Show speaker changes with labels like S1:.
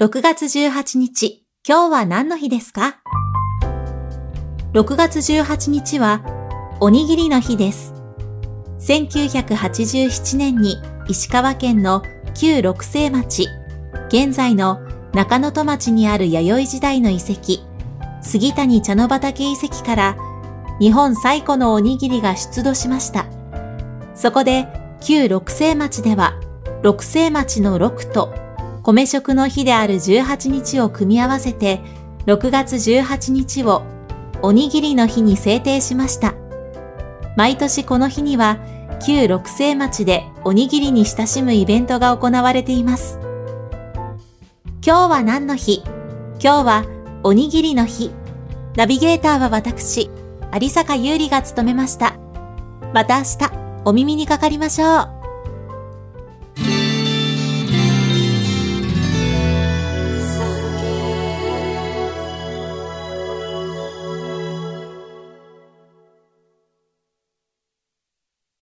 S1: 6月18日、今日は何の日ですか ?6 月18日は、おにぎりの日です。1987年に石川県の旧六世町、現在の中野戸町にある弥生時代の遺跡、杉谷茶の畑遺跡から日本最古のおにぎりが出土しました。そこで旧六世町では六世町の六と米食の日である18日を組み合わせて6月18日をおにぎりの日に制定しました。毎年この日には旧六世町でおにぎりに親しむイベントが行われています。今日は何の日？今日はおにぎりの日。ナビゲーターは私、有坂優里が務めました。また明日、お耳にかかりましょう。